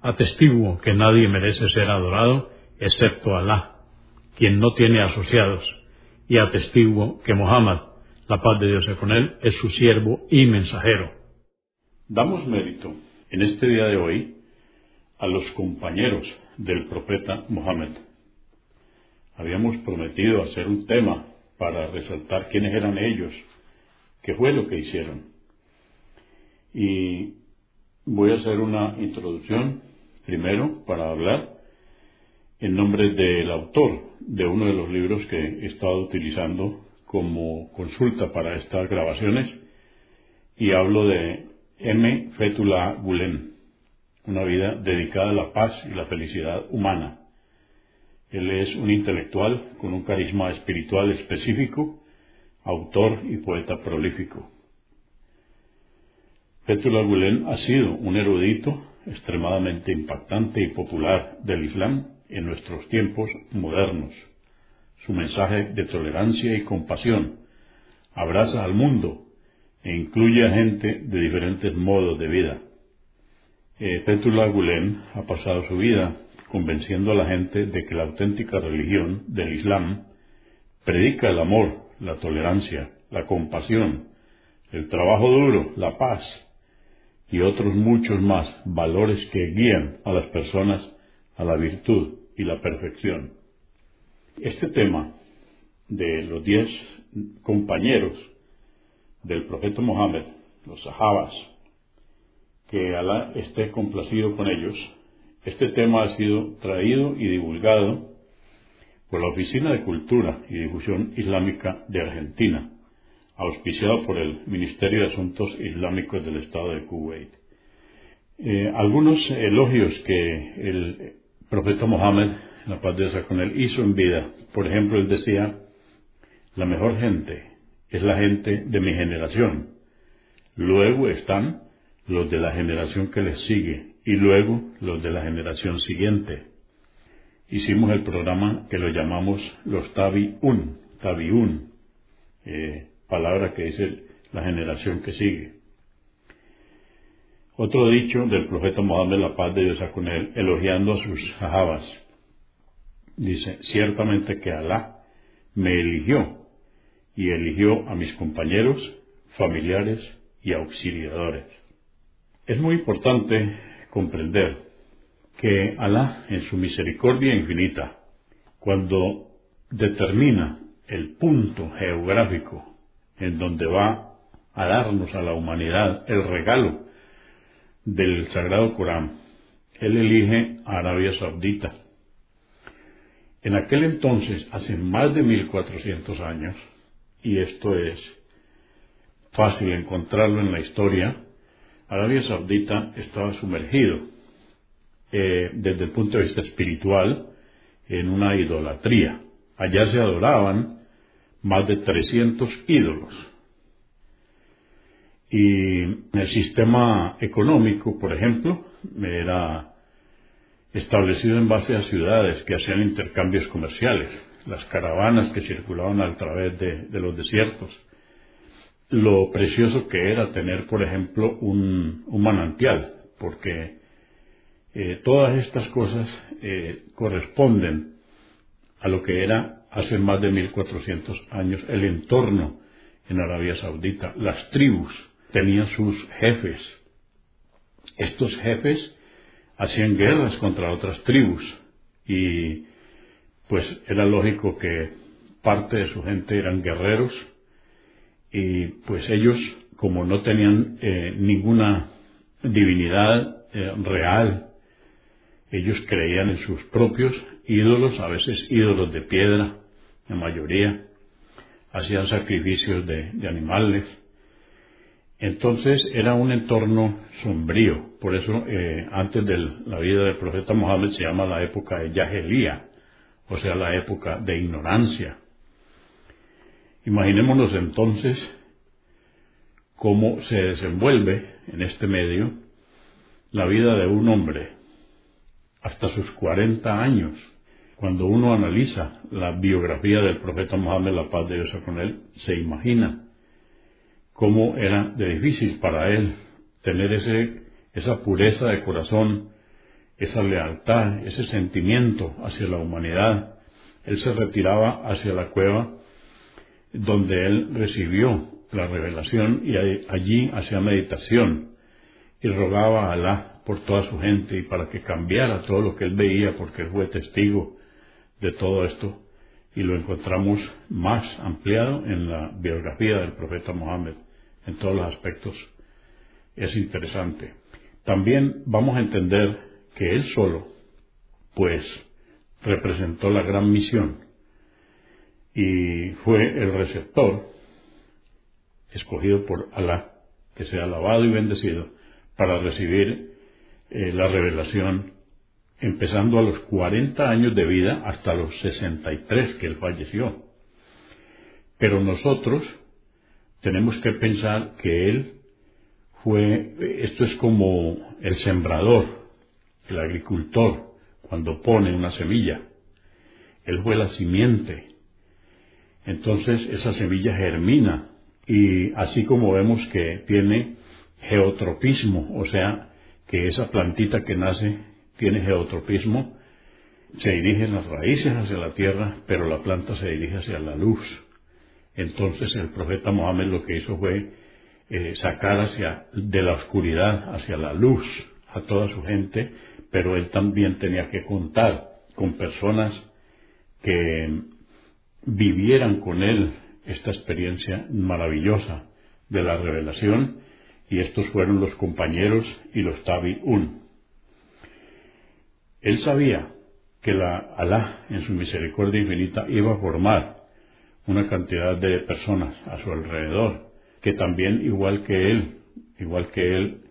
Atestiguo que nadie merece ser adorado excepto Alá, quien no tiene asociados, y atestiguo que Mohammed, la paz de Dios sea con él, es su siervo y mensajero. Damos mérito en este día de hoy a los compañeros del profeta Mohammed. Habíamos prometido hacer un tema para resaltar quiénes eran ellos, qué fue lo que hicieron. Y voy a hacer una introducción Primero, para hablar en nombre del autor de uno de los libros que he estado utilizando como consulta para estas grabaciones, y hablo de M. Fethullah Gulen, una vida dedicada a la paz y la felicidad humana. Él es un intelectual con un carisma espiritual específico, autor y poeta prolífico. Fethullah Gulen ha sido un erudito extremadamente impactante y popular del Islam en nuestros tiempos modernos. Su mensaje de tolerancia y compasión abraza al mundo e incluye a gente de diferentes modos de vida. Eh, Fethullah Gulen ha pasado su vida convenciendo a la gente de que la auténtica religión del Islam predica el amor, la tolerancia, la compasión, el trabajo duro, la paz, y otros muchos más valores que guían a las personas a la virtud y la perfección. Este tema de los diez compañeros del profeta Mohammed, los sahabas, que Alá esté complacido con ellos, este tema ha sido traído y divulgado por la Oficina de Cultura y Difusión Islámica de Argentina, auspiciado por el Ministerio de Asuntos Islámicos del Estado de Kuwait. Eh, algunos elogios que el profeta Mohammed, la paz de Dios con él, hizo en vida. Por ejemplo, él decía, la mejor gente es la gente de mi generación. Luego están los de la generación que les sigue y luego los de la generación siguiente. Hicimos el programa que lo llamamos los Tabi'un, Tabi'un, eh, palabra que dice la generación que sigue. Otro dicho del profeta Mohammed, la paz de Dios con él, elogiando a sus sahabas, dice, ciertamente que Alá me eligió y eligió a mis compañeros, familiares y auxiliadores. Es muy importante comprender que Alá, en su misericordia infinita, cuando determina el punto geográfico en donde va a darnos a la humanidad el regalo del Sagrado Corán. Él elige a Arabia Saudita. En aquel entonces, hace más de 1400 años, y esto es fácil encontrarlo en la historia, Arabia Saudita estaba sumergido eh, desde el punto de vista espiritual en una idolatría. Allá se adoraban más de 300 ídolos. Y el sistema económico, por ejemplo, era establecido en base a ciudades que hacían intercambios comerciales, las caravanas que circulaban a través de, los desiertos, lo precioso que era tener, por ejemplo, un, manantial, porque eh, todas estas cosas eh, corresponden a lo que era hace más de 1400 años el entorno en Arabia Saudita. Las tribus tenían sus jefes. Estos jefes hacían guerras contra otras tribus y pues era lógico que parte de su gente eran guerreros y pues ellos como no tenían eh, ninguna divinidad eh, real, ellos creían en sus propios ídolos, a veces ídolos de piedra, la mayoría, hacían sacrificios de, animales. Entonces era un entorno sombrío, por eso eh, antes de la vida del profeta Mohammed se llama la época de Yahelía, o sea, la época de ignorancia. Imaginémonos entonces cómo se desenvuelve en este medio la vida de un hombre hasta sus 40 años. Cuando uno analiza la biografía del profeta Mohammed, la paz de Dios con él, se imagina cómo era de difícil para él tener ese, esa pureza de corazón, esa lealtad, ese sentimiento hacia la humanidad. Él se retiraba hacia la cueva donde él recibió la revelación y allí hacía meditación y rogaba a Alá por toda su gente y para que cambiara todo lo que él veía porque él fue testigo de todo esto y lo encontramos más ampliado en la biografía del profeta Mohammed en todos los aspectos. Es interesante. También vamos a entender que él solo, pues, representó la gran misión y fue el receptor escogido por Alá, que sea alabado y bendecido, para recibir eh, la revelación, empezando a los 40 años de vida hasta los 63 que él falleció. Pero nosotros tenemos que pensar que él fue, esto es como el sembrador, el agricultor, cuando pone una semilla. Él fue la simiente. Entonces esa semilla germina y así como vemos que tiene geotropismo, o sea, que esa plantita que nace tiene geotropismo, se dirigen las raíces hacia la tierra, pero la planta se dirige hacia la luz. Entonces el profeta Mohammed lo que hizo fue eh, sacar hacia, de la oscuridad hacia la luz a toda su gente, pero él también tenía que contar con personas que vivieran con él esta experiencia maravillosa de la revelación y estos fueron los compañeros y los tabi'un. Él sabía que la Alá en su misericordia infinita iba a formar una cantidad de personas a su alrededor que también igual que él, igual que él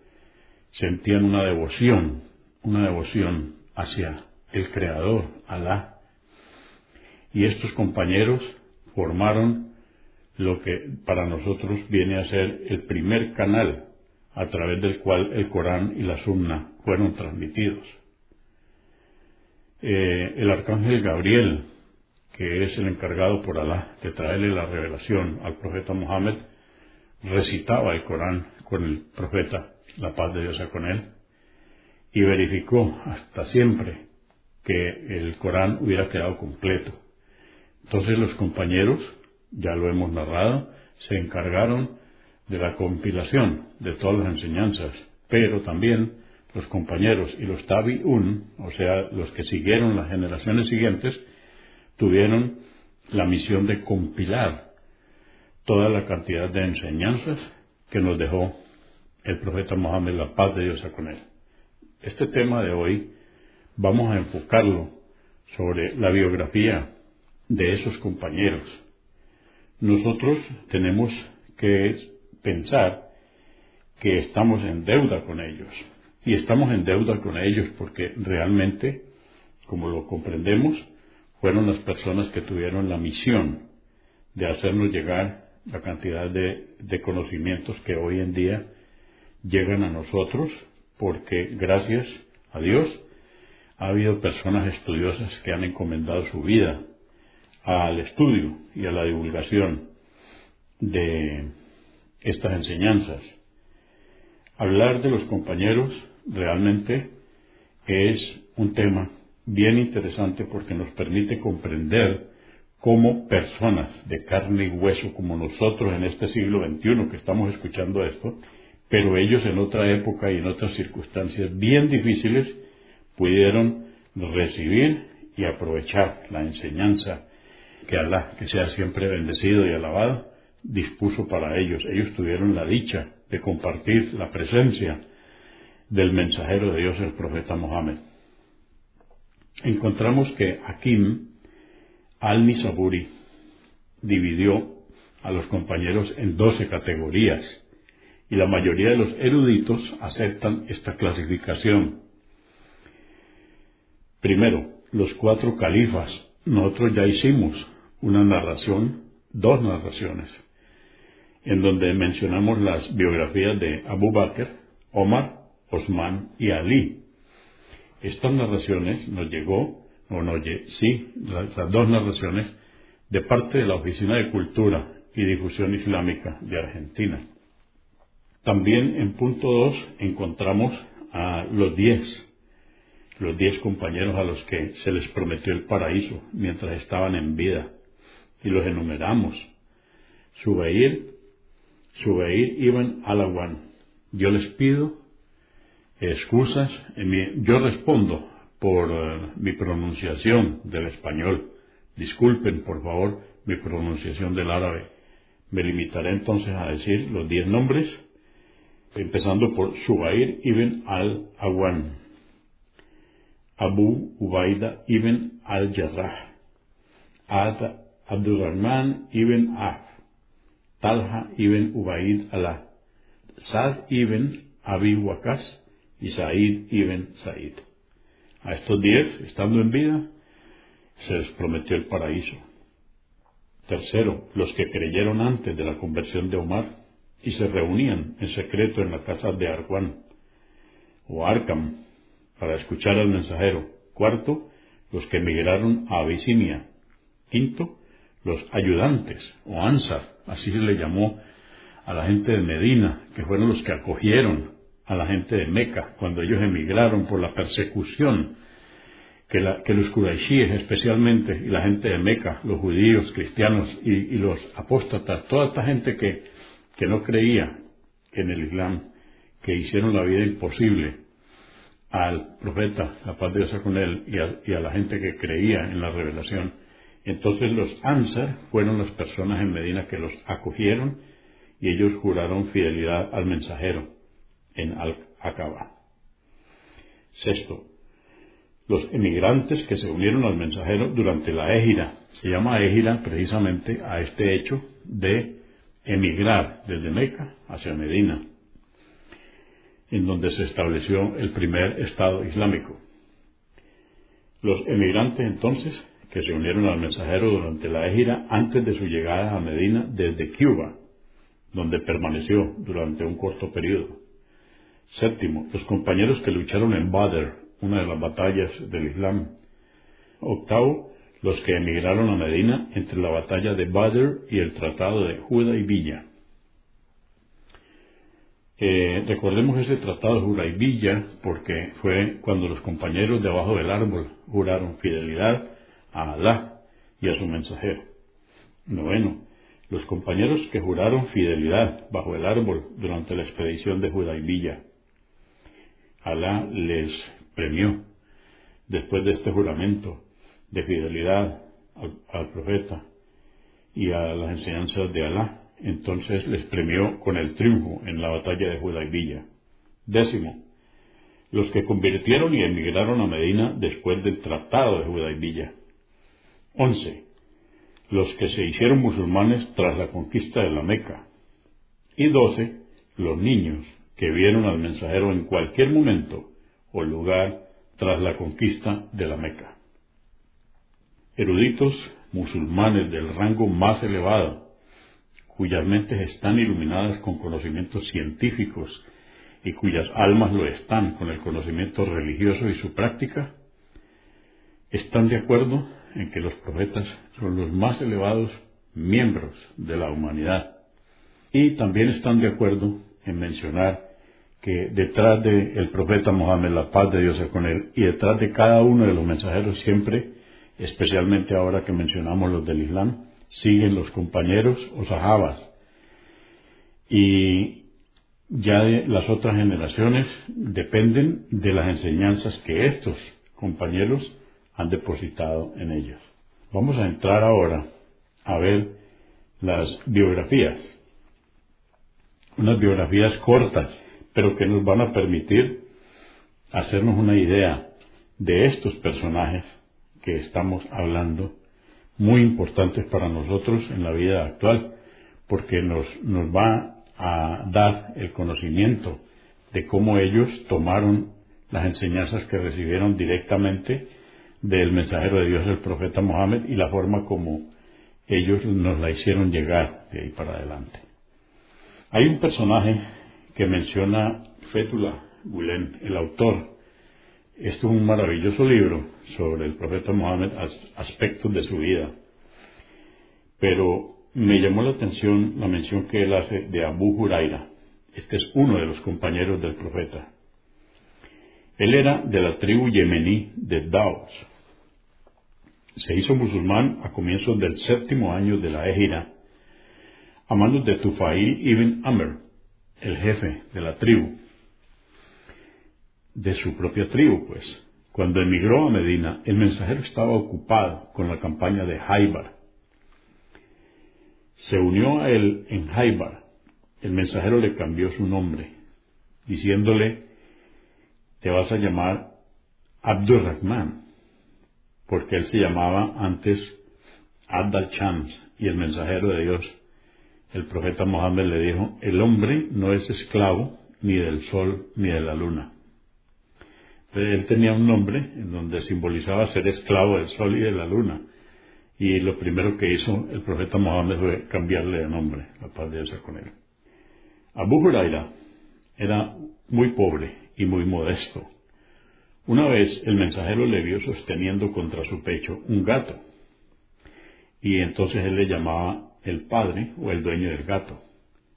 sentían una devoción, una devoción hacia el creador, Alá. Y estos compañeros formaron lo que para nosotros viene a ser el primer canal a través del cual el Corán y la Sunna fueron transmitidos. Eh, el arcángel Gabriel, que es el encargado por Alá de traerle la revelación al profeta Mohammed, recitaba el Corán con el profeta, la paz de Dios con él, y verificó hasta siempre que el Corán hubiera quedado completo. Entonces los compañeros, ya lo hemos narrado, se encargaron de la compilación de todas las enseñanzas, pero también los compañeros y los tabi'un, o sea, los que siguieron las generaciones siguientes, tuvieron la misión de compilar toda la cantidad de enseñanzas que nos dejó el profeta Mohammed, la paz de Dios con él. Este tema de hoy vamos a enfocarlo sobre la biografía de esos compañeros. Nosotros tenemos que pensar que estamos en deuda con ellos. Y estamos en deuda con ellos porque realmente, como lo comprendemos, fueron las personas que tuvieron la misión de hacernos llegar la cantidad de, conocimientos que hoy en día llegan a nosotros, porque gracias a Dios ha habido personas estudiosas que han encomendado su vida al estudio y a la divulgación de estas enseñanzas. Hablar de los compañeros realmente es un tema bien interesante porque nos permite comprender cómo personas de carne y hueso como nosotros en este siglo XXI que estamos escuchando esto, pero ellos en otra época y en otras circunstancias bien difíciles pudieron recibir y aprovechar la enseñanza que Alá, que sea siempre bendecido y alabado, dispuso para ellos. Ellos tuvieron la dicha de compartir la presencia del mensajero de Dios, el profeta Mohammed. Encontramos que Hakim al-Nisaburi dividió a los compañeros en doce categorías y la mayoría de los eruditos aceptan esta clasificación. Primero, los cuatro califas. Nosotros ya hicimos una narración, dos narraciones, en donde mencionamos las biografías de Abu Bakr, Omar, Osman y Ali. Estas narraciones nos llegó, o no, sí, las dos narraciones, de parte de la Oficina de Cultura y Difusión Islámica de Argentina. También en punto 2 encontramos a los diez, los diez compañeros a los que se les prometió el paraíso mientras estaban en vida, y los enumeramos. Subeir, Subeir Ibn Alawan. Yo les pido excusas, yo respondo por eh, mi pronunciación del español. Disculpen, por favor, mi pronunciación del árabe. Me limitaré entonces a decir los diez nombres, empezando por Subair ibn al-Awan, Abu Ubaida ibn al-Jarrah, Ad Abdurrahman ibn Af, Talha ibn Ubaid Allah, Sad ibn Abi Waqas y Said ibn Said. A estos diez, estando en vida, se les prometió el paraíso. Tercero, los que creyeron antes de la conversión de Omar y se reunían en secreto en la casa de Arwan o Arkham para escuchar al mensajero. Cuarto, los que emigraron a Abisinia. Quinto, los ayudantes o Ansar, así se le llamó a la gente de Medina, que fueron los que acogieron a la gente de Meca cuando ellos emigraron por la persecución que, los Quraishíes especialmente y la gente de Meca, los judíos, cristianos y, los apóstatas, toda esta gente que, que no creía en el Islam, que hicieron la vida imposible al profeta, la paz de Dios con él, y a, la gente que creía en la revelación. Entonces los Ansar fueron las personas en Medina que los acogieron y ellos juraron fidelidad al mensajero en Al-Aqaba. Sexto, los emigrantes que se unieron al mensajero durante la égira. Se llama égira precisamente a este hecho de emigrar desde Meca hacia Medina, en donde se estableció el primer Estado islámico. Los emigrantes entonces que se unieron al mensajero durante la égira antes de su llegada a Medina desde Cuba, donde permaneció durante un corto periodo. Séptimo, los compañeros que lucharon en Badr una de las batallas del Islam. Octavo, los que emigraron a Medina entre la batalla de Badr y el tratado de Hudaybiyah. Eh, recordemos ese tratado de Hudaybiyah porque fue cuando los compañeros debajo del árbol juraron fidelidad a Alá y a su mensajero. Noveno, los compañeros que juraron fidelidad bajo el árbol durante la expedición de Judaibilla. Alá les premió después de este juramento de fidelidad al, profeta y a las enseñanzas de Alá. Entonces les premió con el triunfo en la batalla de Judaibilla. Décimo, los que convirtieron y emigraron a Medina después del Tratado de Judaibilla. 11. Los que se hicieron musulmanes tras la conquista de la Meca. Y 12. Los niños que vieron al mensajero en cualquier momento o lugar tras la conquista de la Meca. Eruditos musulmanes del rango más elevado, cuyas mentes están iluminadas con conocimientos científicos y cuyas almas lo están con el conocimiento religioso y su práctica, están de acuerdo en que los profetas son los más elevados miembros de la humanidad y también están de acuerdo en mencionar que detrás del profeta Mohammed, la paz de Dios es con él, y detrás de cada uno de los mensajeros siempre, especialmente ahora que mencionamos los del Islam, siguen los compañeros o sahabas. Y ya las otras generaciones dependen de las enseñanzas que estos compañeros han depositado en ellos. Vamos a entrar ahora a ver las biografías. Unas biografías cortas, pero que nos van a permitir hacernos una idea de estos personajes que estamos hablando, muy importantes para nosotros en la vida actual, porque nos, nos va a dar el conocimiento de cómo ellos tomaron las enseñanzas que recibieron directamente del mensajero de Dios, el profeta Mohammed, y la forma como ellos nos la hicieron llegar de ahí para adelante. Hay un personaje que menciona Fétula Gulen, el autor. Este es un maravilloso libro sobre el profeta Mohammed, aspectos de su vida. Pero me llamó la atención la mención que él hace de Abu Huraira. Este es uno de los compañeros del profeta. Él era de la tribu yemení de Daos. Se hizo musulmán a comienzos del séptimo año de la Ejira, a manos de Tufail ibn Amr, el jefe de la tribu, de su propia tribu, pues. Cuando emigró a Medina, el mensajero estaba ocupado con la campaña de Haibar. Se unió a él en Haibar. El mensajero le cambió su nombre, diciéndole te vas a llamar Abdurrahman, porque él se llamaba antes Abdal Chams, y el mensajero de Dios, el profeta Mohammed le dijo, el hombre no es esclavo ni del sol ni de la luna. él tenía un nombre en donde simbolizaba ser esclavo del sol y de la luna. Y lo primero que hizo el profeta Mohammed fue cambiarle de nombre, la paz de Dios con él. Abu Huraira era muy pobre y muy modesto. Una vez el mensajero le vio sosteniendo contra su pecho un gato, y entonces él le llamaba el padre o el dueño del gato,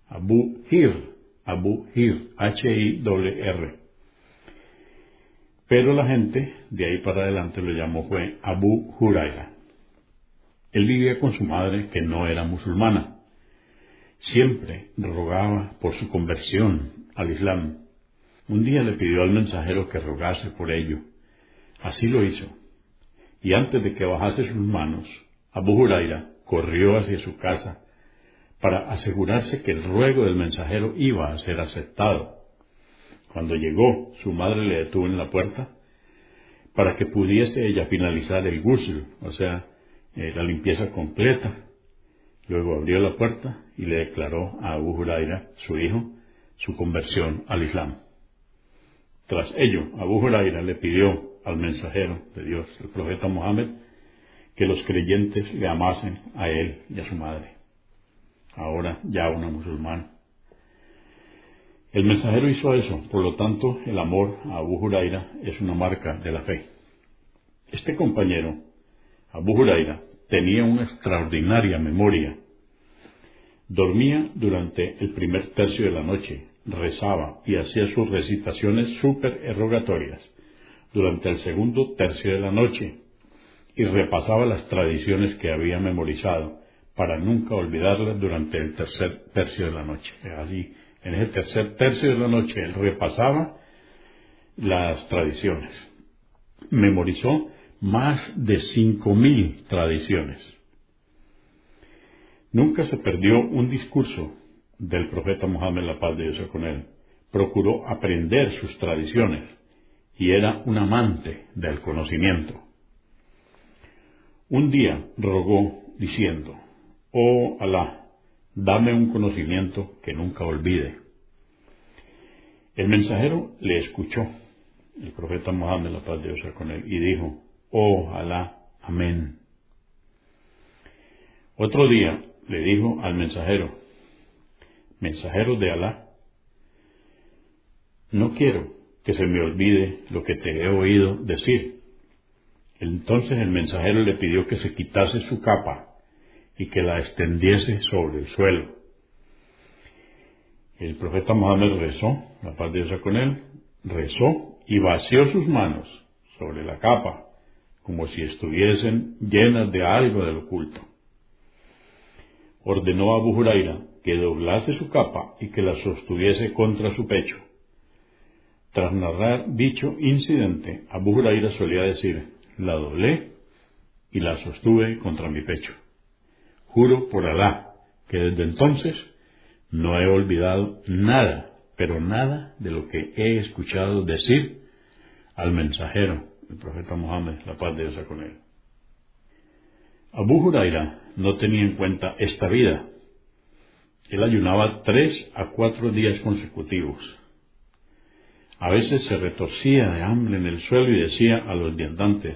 Abu Hir, Abu Hir, H-I-R. Pero la gente de ahí para adelante lo llamó Abu Huraira. Él vivía con su madre que no era musulmana. Siempre rogaba por su conversión al Islam un día le pidió al mensajero que rogase por ello. Así lo hizo. Y antes de que bajase sus manos, Abu Huraira corrió hacia su casa para asegurarse que el ruego del mensajero iba a ser aceptado. Cuando llegó, su madre le detuvo en la puerta para que pudiese ella finalizar el ghusl, o sea, eh, la limpieza completa. Luego abrió la puerta y le declaró a Abu Huraira, su hijo, su conversión al Islam. Tras ello, Abu Huraira le pidió al mensajero de Dios, el profeta Mohammed, que los creyentes le amasen a él y a su madre, ahora ya una musulmana. El mensajero hizo eso, por lo tanto, el amor a Abu Huraira es una marca de la fe. Este compañero, Abu Huraira, tenía una extraordinaria memoria. Dormía durante el primer tercio de la noche, rezaba y hacía sus recitaciones súper erogatorias durante el segundo tercio de la noche y repasaba las tradiciones que había memorizado para nunca olvidarlas durante el tercer tercio de la noche. Así, en ese tercer tercio de la noche él repasaba las tradiciones. Memorizó más de cinco mil tradiciones. Nunca se perdió un discurso del profeta Mohammed, la paz de Dios con él, procuró aprender sus tradiciones y era un amante del conocimiento. Un día rogó diciendo, Oh Alá, dame un conocimiento que nunca olvide. El mensajero le escuchó, el profeta Mohammed, la paz de Dios con él, y dijo, Oh Alá, amén. Otro día le dijo al mensajero, mensajero de Alá, no quiero que se me olvide lo que te he oído decir. Entonces el mensajero le pidió que se quitase su capa y que la extendiese sobre el suelo. El profeta Mohammed rezó, la paz de Dios con él, rezó y vació sus manos sobre la capa, como si estuviesen llenas de algo del oculto. Ordenó a Abu Huraira que doblase su capa y que la sostuviese contra su pecho. Tras narrar dicho incidente, Abu Huraira solía decir, la doblé y la sostuve contra mi pecho. Juro por Alá que desde entonces no he olvidado nada, pero nada de lo que he escuchado decir al mensajero, el profeta Mohammed, la paz de Dios con él. Abu Huraira no tenía en cuenta esta vida. Él ayunaba tres a cuatro días consecutivos. A veces se retorcía de hambre en el suelo y decía a los viandantes,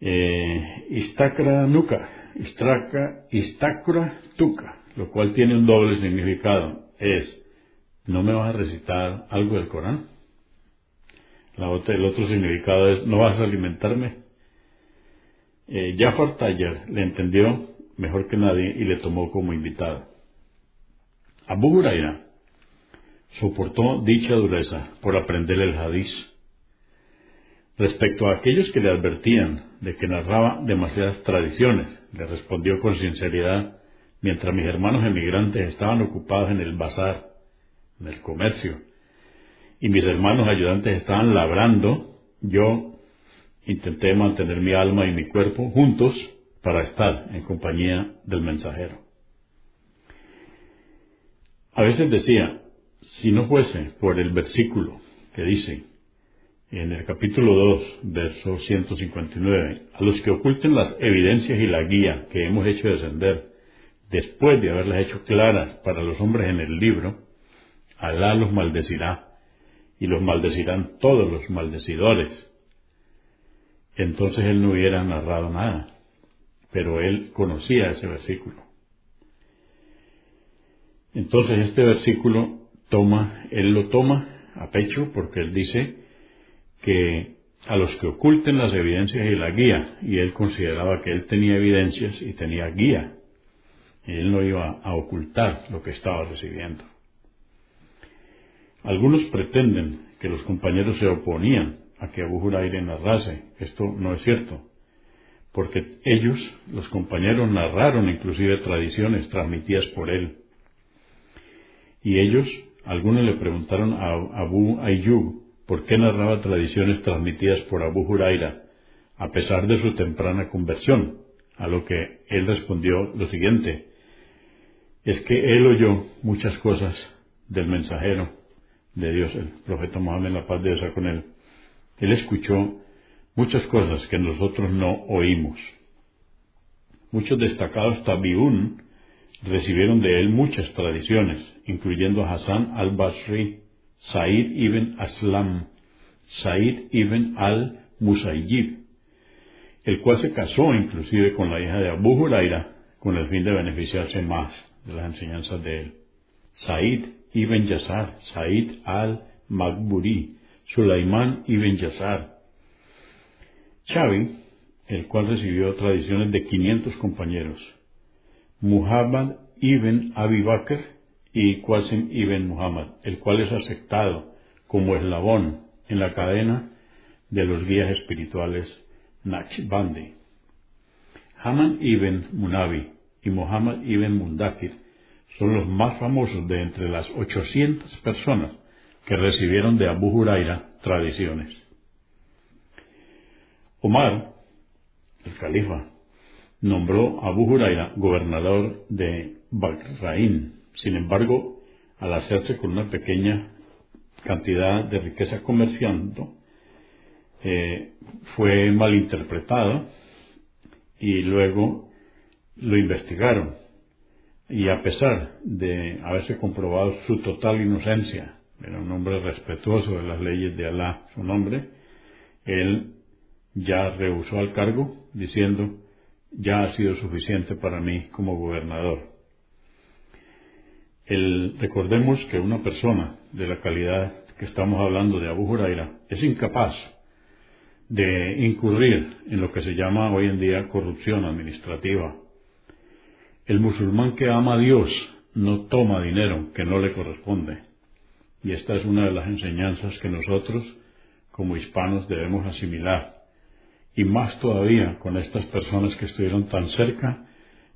eh, Istacra Nuka, Istacra Tuca, lo cual tiene un doble significado. Es, ¿no me vas a recitar algo del Corán? La el otro significado es, ¿no vas a alimentarme? Eh, Jafar Taller le entendió mejor que nadie y le tomó como invitado. Abu Huraira soportó dicha dureza por aprender el hadiz Respecto a aquellos que le advertían de que narraba demasiadas tradiciones, le respondió con sinceridad, mientras mis hermanos emigrantes estaban ocupados en el bazar, en el comercio, y mis hermanos ayudantes estaban labrando, yo intenté mantener mi alma y mi cuerpo juntos para estar en compañía del mensajero. A veces decía, si no fuese por el versículo que dice, en el capítulo 2, verso 159, a los que oculten las evidencias y la guía que hemos hecho descender, después de haberlas hecho claras para los hombres en el libro, Alá los maldecirá, y los maldecirán todos los maldecidores. Entonces él no hubiera narrado nada, pero él conocía ese versículo. Entonces este versículo toma, él lo toma a pecho porque él dice, que a los que oculten las evidencias y la guía, y él consideraba que él tenía evidencias y tenía guía, y él no iba a ocultar lo que estaba recibiendo. Algunos pretenden que los compañeros se oponían a que Abu Huraira narrase. Esto no es cierto, porque ellos, los compañeros, narraron inclusive tradiciones transmitidas por él. Y ellos, algunos le preguntaron a Abu Ayyub por qué narraba tradiciones transmitidas por Abu Huraira, a pesar de su temprana conversión, a lo que él respondió lo siguiente, es que él oyó muchas cosas del mensajero de Dios, el profeta Mohammed, la paz de Dios con él. Él escuchó muchas cosas que nosotros no oímos. Muchos destacados tabiún recibieron de él muchas tradiciones, incluyendo Hassan al-Basri, Said ibn Aslam, Said ibn al-Musayyib, el cual se casó inclusive con la hija de Abu Huraira con el fin de beneficiarse más de las enseñanzas de él. Said ibn Yazar, Said al-Magburi, Sulaiman ibn Yazar. Xavi, el cual recibió tradiciones de 500 compañeros. Muhammad ibn Abi Bakr, y Qasim ibn Muhammad, el cual es aceptado como eslabón en la cadena de los guías espirituales Naqshbandi. Haman ibn Munabi y Muhammad ibn Mundakir son los más famosos de entre las 800 personas que recibieron de Abu Huraira tradiciones. Omar, el califa, nombró a Abu Huraira gobernador de Bahrain sin embargo, al hacerse con una pequeña cantidad de riqueza comerciando, eh, fue malinterpretado y luego lo investigaron. Y a pesar de haberse comprobado su total inocencia, era un hombre respetuoso de las leyes de Alá, su nombre, él ya rehusó al cargo diciendo, ya ha sido suficiente para mí como gobernador recordemos que una persona de la calidad que estamos hablando de Abu Huraira es incapaz de incurrir en lo que se llama hoy en día corrupción administrativa. El musulmán que ama a Dios no toma dinero que no le corresponde. Y esta es una de las enseñanzas que nosotros, como hispanos, debemos asimilar. Y más todavía con estas personas que estuvieron tan cerca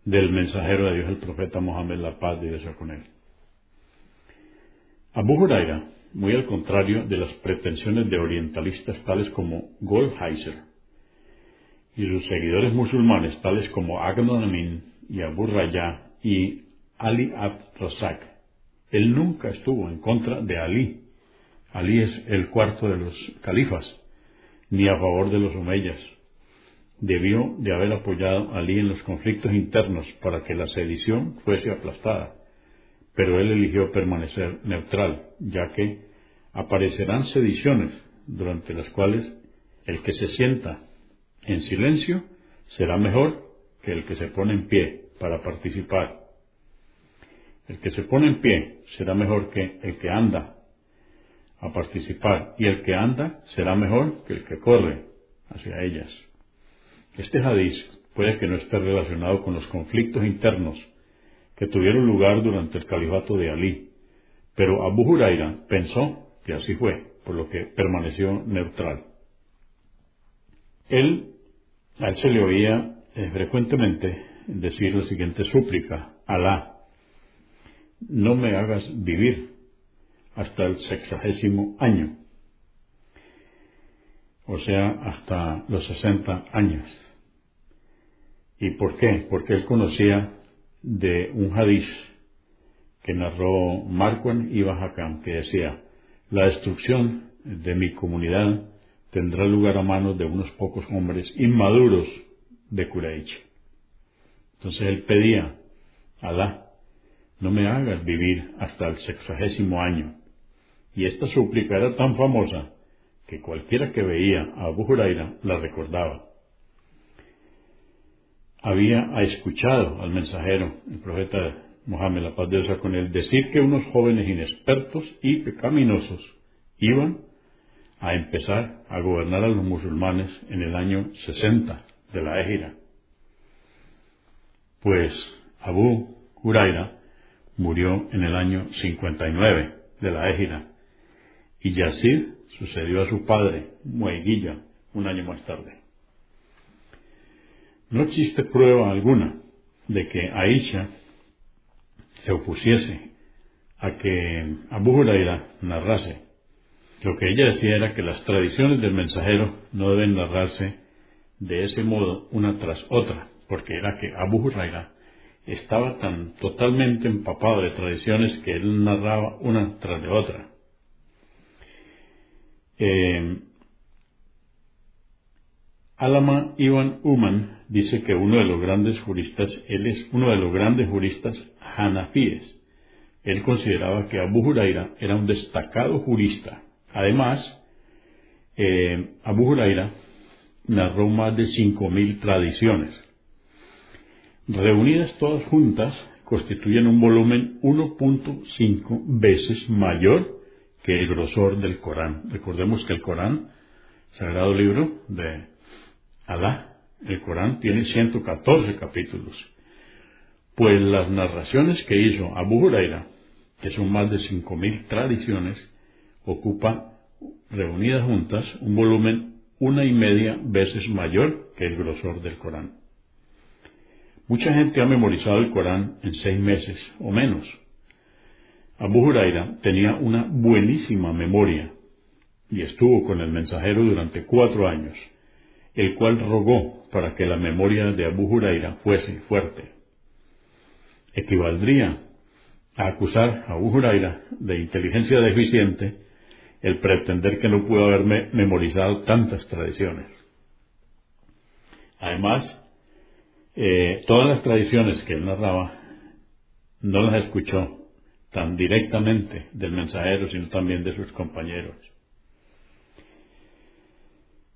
del mensajero de Dios, el profeta Mohammed, la paz de Dios con él. Abu Huraira muy al contrario de las pretensiones de orientalistas tales como Goldheiser y sus seguidores musulmanes tales como Agnon Amin y Abu Raya y Ali Abd Él nunca estuvo en contra de Ali. Ali es el cuarto de los califas, ni a favor de los omeyas. Debió de haber apoyado a Ali en los conflictos internos para que la sedición fuese aplastada pero él eligió permanecer neutral, ya que aparecerán sediciones durante las cuales el que se sienta en silencio será mejor que el que se pone en pie para participar. El que se pone en pie será mejor que el que anda a participar y el que anda será mejor que el que corre hacia ellas. Este hadiz puede que no esté relacionado con los conflictos internos que tuvieron lugar durante el califato de Ali, pero Abu Huraira pensó que así fue, por lo que permaneció neutral. Él, a él se le oía eh, frecuentemente decir la siguiente súplica, Alá, no me hagas vivir hasta el sexagésimo año, o sea, hasta los sesenta años. ¿Y por qué? Porque él conocía de un hadiz que narró Marwan y Hakam, que decía, la destrucción de mi comunidad tendrá lugar a manos de unos pocos hombres inmaduros de Quraysh. Entonces él pedía, Alá, no me hagas vivir hasta el sexagésimo año. Y esta súplica era tan famosa que cualquiera que veía a Abu Huraira la recordaba había escuchado al mensajero, el profeta Mohammed, la paz de Dios con él, decir que unos jóvenes inexpertos y pecaminosos iban a empezar a gobernar a los musulmanes en el año 60 de la Égira. Pues Abu Huraira murió en el año 59 de la Égira y Yasir sucedió a su padre, Mueguilla, un año más tarde. No existe prueba alguna de que Aisha se opusiese a que Abu Huraira narrase. Lo que ella decía era que las tradiciones del mensajero no deben narrarse de ese modo una tras otra, porque era que Abu Huraira estaba tan totalmente empapado de tradiciones que él narraba una tras de otra. Eh, Alama Ivan Uman dice que uno de los grandes juristas, él es uno de los grandes juristas hanafíes. Él consideraba que Abu Huraira era un destacado jurista. Además, eh, Abu Huraira narró más de 5.000 tradiciones. Reunidas todas juntas, constituyen un volumen 1.5 veces mayor que el grosor del Corán. Recordemos que el Corán, sagrado libro de Alá, el Corán tiene 114 capítulos. Pues las narraciones que hizo Abu Huraira, que son más de 5.000 tradiciones, ocupa, reunidas juntas, un volumen una y media veces mayor que el grosor del Corán. Mucha gente ha memorizado el Corán en seis meses o menos. Abu Huraira tenía una buenísima memoria y estuvo con el mensajero durante cuatro años el cual rogó para que la memoria de Abu Huraira fuese fuerte. Equivaldría a acusar a Abu Huraira de inteligencia deficiente el pretender que no pudo haber memorizado tantas tradiciones. Además, eh, todas las tradiciones que él narraba no las escuchó tan directamente del mensajero, sino también de sus compañeros.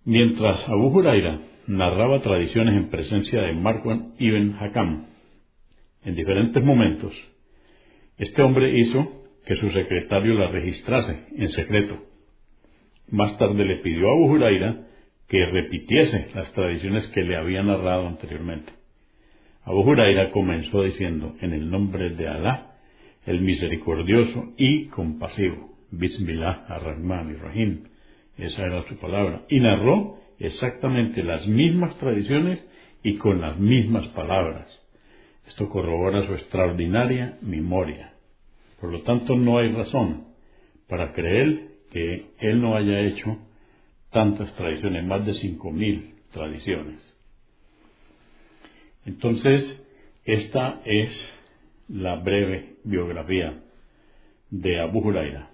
Mientras Abu Huraira narraba tradiciones en presencia de Marwan ibn Hakam en diferentes momentos, este hombre hizo que su secretario la registrase en secreto. Más tarde le pidió a Abu Huraira que repitiese las tradiciones que le había narrado anteriormente. Abu Huraira comenzó diciendo, en el nombre de Alá, el misericordioso y compasivo, Bismillah ar-Rahman Rahim, esa era su palabra. Y narró exactamente las mismas tradiciones y con las mismas palabras. Esto corrobora su extraordinaria memoria. Por lo tanto, no hay razón para creer que él no haya hecho tantas tradiciones, más de cinco mil tradiciones. Entonces, esta es la breve biografía de Abu Huraira.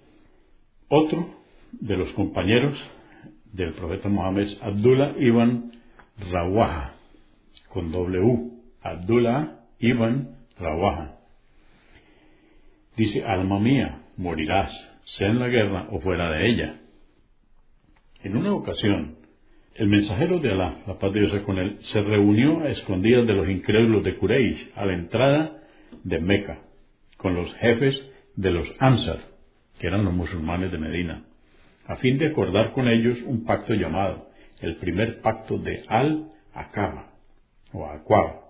Otro de los compañeros del profeta Mohammed Abdullah ibn Rawaha, con W, Abdullah ibn Rawaha. Dice, alma mía, morirás, sea en la guerra o fuera de ella. En una ocasión, el mensajero de Alá, la paz de Dios con él, se reunió a escondidas de los incrédulos de Quraysh a la entrada de Meca, con los jefes de los Ansar, que eran los musulmanes de Medina, a fin de acordar con ellos un pacto llamado el primer pacto de Al-Aqaba, o Aqaba.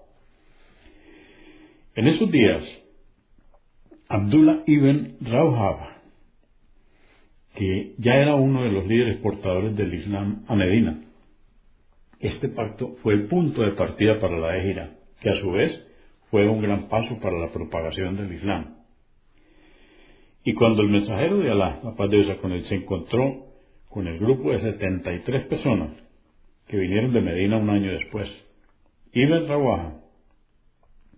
En esos días, Abdullah ibn Rawhab que ya era uno de los líderes portadores del Islam a Medina. Este pacto fue el punto de partida para la Égira, que a su vez fue un gran paso para la propagación del Islam. Y cuando el mensajero de Alá, la paz de Dios con él, se encontró con el grupo de 73 personas que vinieron de Medina un año después, Ibn Rawaha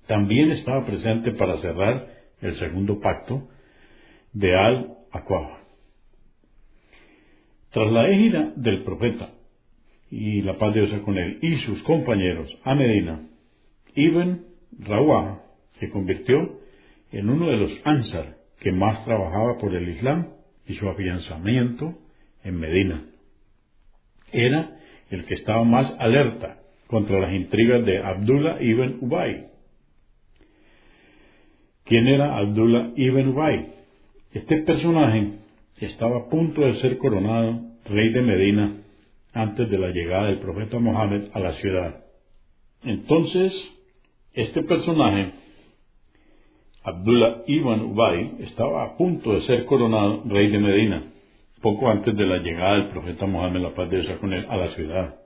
también estaba presente para cerrar el segundo pacto de Al-Aqaba. Tras la égida del profeta y la paz de Dios con él y sus compañeros a Medina, Ibn Rawah se convirtió en uno de los Ansar que más trabajaba por el Islam y su afianzamiento en Medina. Era el que estaba más alerta contra las intrigas de Abdullah ibn Ubay. ¿Quién era Abdullah ibn Ubay? Este personaje estaba a punto de ser coronado rey de Medina antes de la llegada del profeta Mohammed a la ciudad. Entonces, este personaje, Abdullah ibn Ubay, estaba a punto de ser coronado rey de Medina, poco antes de la llegada del profeta Mohammed, la paz de Dios con él, a la ciudad.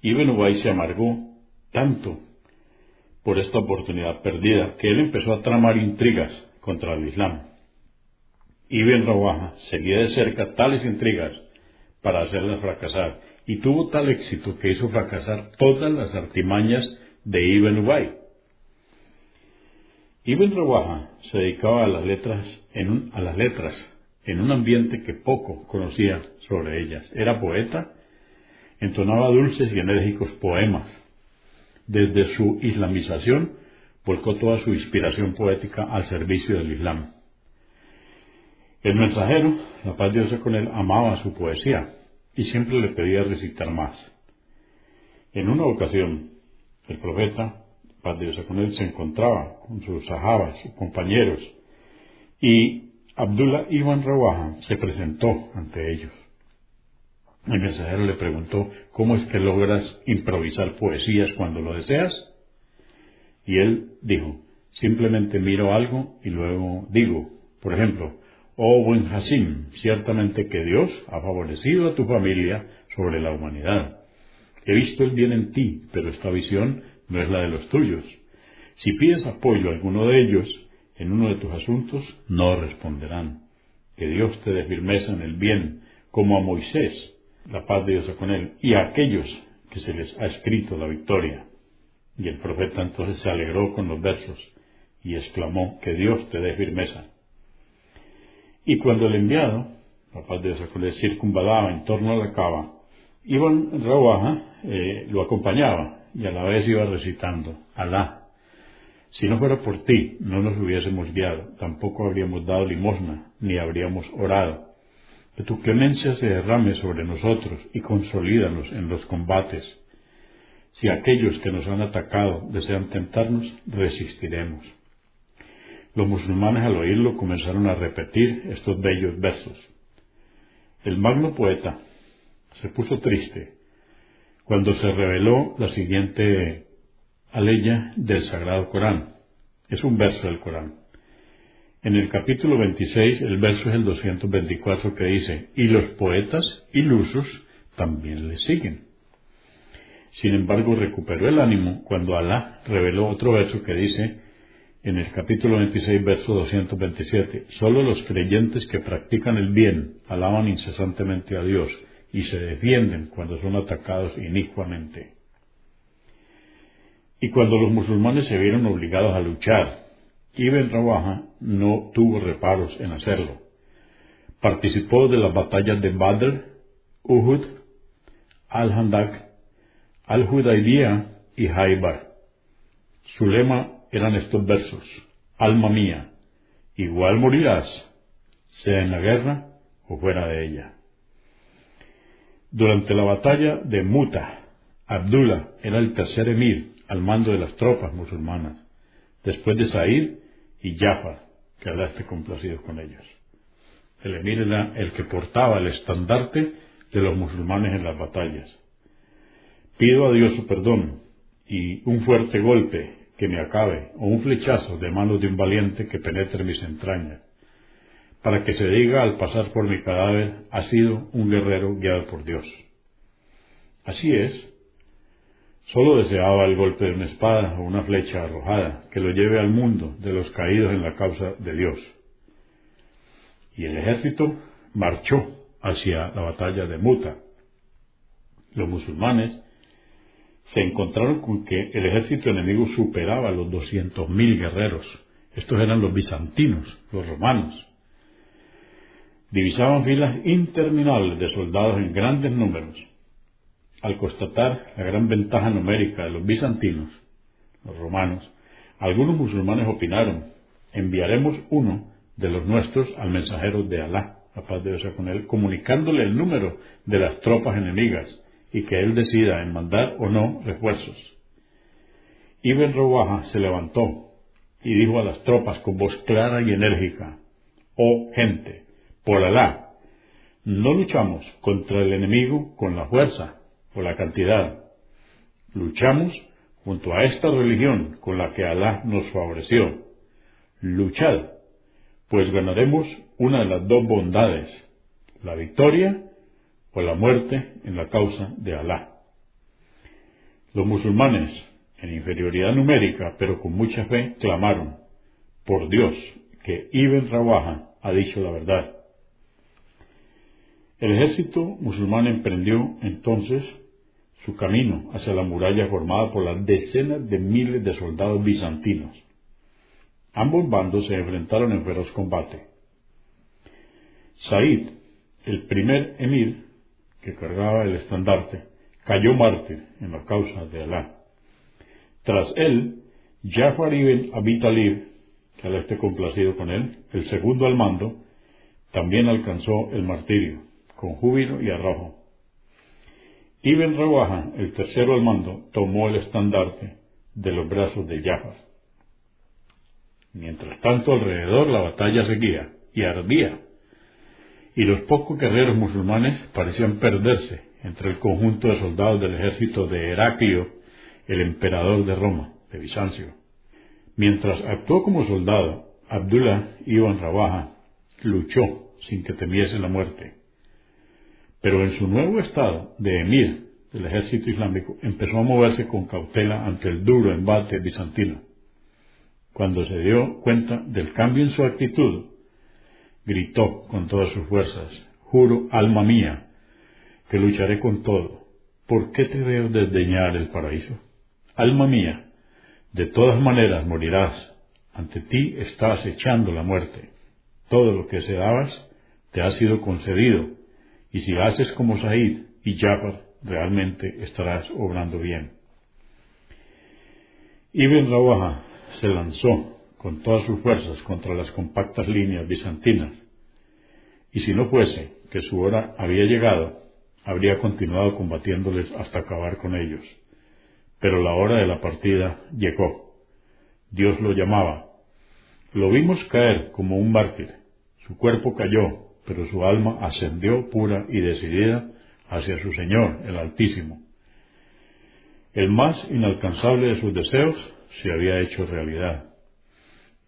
Ibn Ubay se amargó tanto por esta oportunidad perdida que él empezó a tramar intrigas contra el Islam. Ibn Rawaha seguía de cerca tales intrigas para hacerlas fracasar y tuvo tal éxito que hizo fracasar todas las artimañas de Ibn Ubay. Ibn Rawaha se dedicaba a las letras en un, a las letras en un ambiente que poco conocía sobre ellas. Era poeta, entonaba dulces y enérgicos poemas. Desde su islamización volcó toda su inspiración poética al servicio del Islam. El mensajero, la paz de Dios con él, amaba su poesía y siempre le pedía recitar más. En una ocasión, el profeta, paz de Dios se encontraba con sus sahabas, sus compañeros, y Abdullah ibn Rawaha se presentó ante ellos. El mensajero le preguntó, ¿cómo es que logras improvisar poesías cuando lo deseas? Y él dijo, simplemente miro algo y luego digo, por ejemplo, Oh buen Hasim, ciertamente que Dios ha favorecido a tu familia sobre la humanidad. He visto el bien en ti, pero esta visión no es la de los tuyos. Si pides apoyo a alguno de ellos en uno de tus asuntos, no responderán. Que Dios te dé firmeza en el bien, como a Moisés, la paz de Dios con él, y a aquellos que se les ha escrito la victoria. Y el profeta entonces se alegró con los versos y exclamó, que Dios te dé firmeza. Y cuando el enviado, papá de Dios circunvalaba en torno a la cava, Ibn Rawaha eh, lo acompañaba y a la vez iba recitando, Alá, si no fuera por ti, no nos hubiésemos guiado, tampoco habríamos dado limosna, ni habríamos orado. Que tu clemencia se derrame sobre nosotros y consolídanos en los combates. Si aquellos que nos han atacado desean tentarnos, resistiremos. Los musulmanes al oírlo comenzaron a repetir estos bellos versos. El magno poeta se puso triste cuando se reveló la siguiente aleya del Sagrado Corán. Es un verso del Corán. En el capítulo 26, el verso es el 224 que dice, y los poetas ilusos también le siguen. Sin embargo, recuperó el ánimo cuando Alá reveló otro verso que dice, en el capítulo 26, verso 227, solo los creyentes que practican el bien alaban incesantemente a Dios y se defienden cuando son atacados inicuamente. Y cuando los musulmanes se vieron obligados a luchar, Ibn Rawaha no tuvo reparos en hacerlo. Participó de las batallas de Badr, Uhud, Al-Handak, Al-Hudaybiyah y Haibar. Su lema eran estos versos, alma mía, igual morirás, sea en la guerra o fuera de ella. Durante la batalla de Muta, Abdullah era el tercer emir al mando de las tropas musulmanas, después de Said y Jafar, que esté complacido con ellos. El emir era el que portaba el estandarte de los musulmanes en las batallas. Pido a Dios su perdón y un fuerte golpe que me acabe, o un flechazo de manos de un valiente que penetre mis entrañas, para que se diga al pasar por mi cadáver, ha sido un guerrero guiado por Dios. Así es, solo deseaba el golpe de una espada o una flecha arrojada que lo lleve al mundo de los caídos en la causa de Dios. Y el ejército marchó hacia la batalla de Muta. Los musulmanes se encontraron con que el ejército enemigo superaba los doscientos mil guerreros. Estos eran los bizantinos, los romanos. Divisaban filas interminables de soldados en grandes números. Al constatar la gran ventaja numérica de los bizantinos, los romanos, algunos musulmanes opinaron, enviaremos uno de los nuestros al mensajero de Alá, la paz de Dios con él, comunicándole el número de las tropas enemigas y que él decida en mandar o no refuerzos. Ibn Rawaha se levantó y dijo a las tropas con voz clara y enérgica, Oh gente, por Alá, no luchamos contra el enemigo con la fuerza o la cantidad. Luchamos junto a esta religión con la que Alá nos favoreció. Luchad, pues ganaremos una de las dos bondades, la victoria o la muerte en la causa de Alá. Los musulmanes, en inferioridad numérica, pero con mucha fe, clamaron, por Dios, que Ibn Rawaha ha dicho la verdad. El ejército musulmán emprendió entonces su camino hacia la muralla formada por las decenas de miles de soldados bizantinos. Ambos bandos se enfrentaron en feroz combate. Said, el primer emir, que cargaba el estandarte, cayó mártir en la causa de Alá. Tras él, Jafar ibn Abi Talib, que Alá esté complacido con él, el segundo al mando, también alcanzó el martirio, con júbilo y arrojo. Ibn Rawaha, el tercero al mando, tomó el estandarte de los brazos de Jafar. Mientras tanto, alrededor la batalla seguía y ardía y los pocos guerreros musulmanes parecían perderse entre el conjunto de soldados del ejército de Heraclio, el emperador de Roma, de Bizancio. Mientras actuó como soldado, Abdullah ibn Rabaja luchó sin que temiese la muerte. Pero en su nuevo estado de emir del ejército islámico empezó a moverse con cautela ante el duro embate bizantino. Cuando se dio cuenta del cambio en su actitud, gritó con todas sus fuerzas, juro, alma mía, que lucharé con todo. ¿Por qué te veo desdeñar el paraíso? Alma mía, de todas maneras morirás. Ante ti estás echando la muerte. Todo lo que dabas te ha sido concedido, y si haces como Said y Jafar, realmente estarás obrando bien. Ibn Rawaha se lanzó con todas sus fuerzas contra las compactas líneas bizantinas, y si no fuese que su hora había llegado, habría continuado combatiéndoles hasta acabar con ellos. Pero la hora de la partida llegó. Dios lo llamaba. Lo vimos caer como un mártir. Su cuerpo cayó, pero su alma ascendió pura y decidida hacia su Señor, el Altísimo. El más inalcanzable de sus deseos se había hecho realidad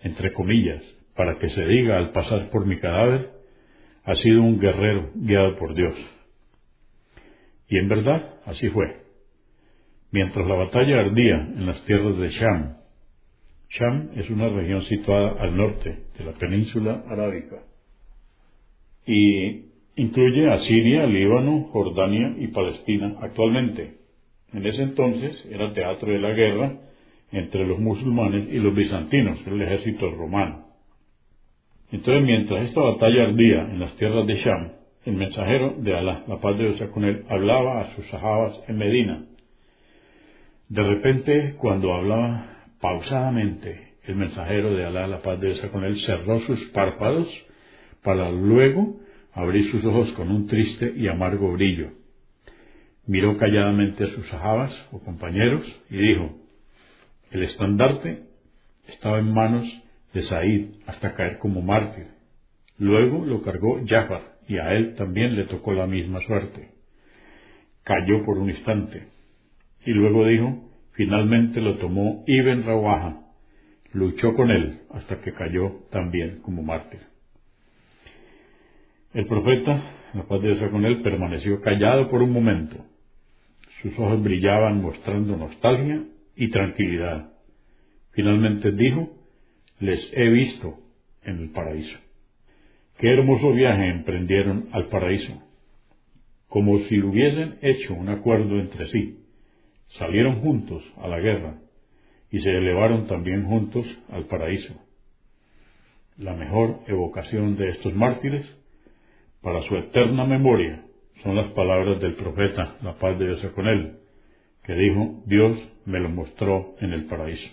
entre comillas, para que se diga al pasar por mi cadáver, ha sido un guerrero guiado por Dios. Y en verdad así fue. Mientras la batalla ardía en las tierras de Sham, Sham es una región situada al norte de la península arábica y incluye a Siria, Líbano, Jordania y Palestina actualmente. En ese entonces era teatro de la guerra entre los musulmanes y los bizantinos, el ejército romano. Entonces, mientras esta batalla ardía en las tierras de Sham, el mensajero de Alá, la paz de Dios con él, hablaba a sus sahabas en Medina. De repente, cuando hablaba pausadamente, el mensajero de Alá, la paz de Dios con él, cerró sus párpados para luego abrir sus ojos con un triste y amargo brillo. Miró calladamente a sus sahabas o compañeros y dijo, el estandarte estaba en manos de Said hasta caer como mártir. Luego lo cargó Jafar y a él también le tocó la misma suerte. Cayó por un instante y luego dijo, finalmente lo tomó Ibn Rawaha, luchó con él hasta que cayó también como mártir. El profeta, la paz de Dios con él, permaneció callado por un momento. Sus ojos brillaban mostrando nostalgia y tranquilidad. Finalmente dijo, les he visto en el paraíso. Qué hermoso viaje emprendieron al paraíso. Como si hubiesen hecho un acuerdo entre sí. Salieron juntos a la guerra y se elevaron también juntos al paraíso. La mejor evocación de estos mártires para su eterna memoria son las palabras del profeta, la paz de Dios con él, que dijo, Dios me lo mostró en el paraíso.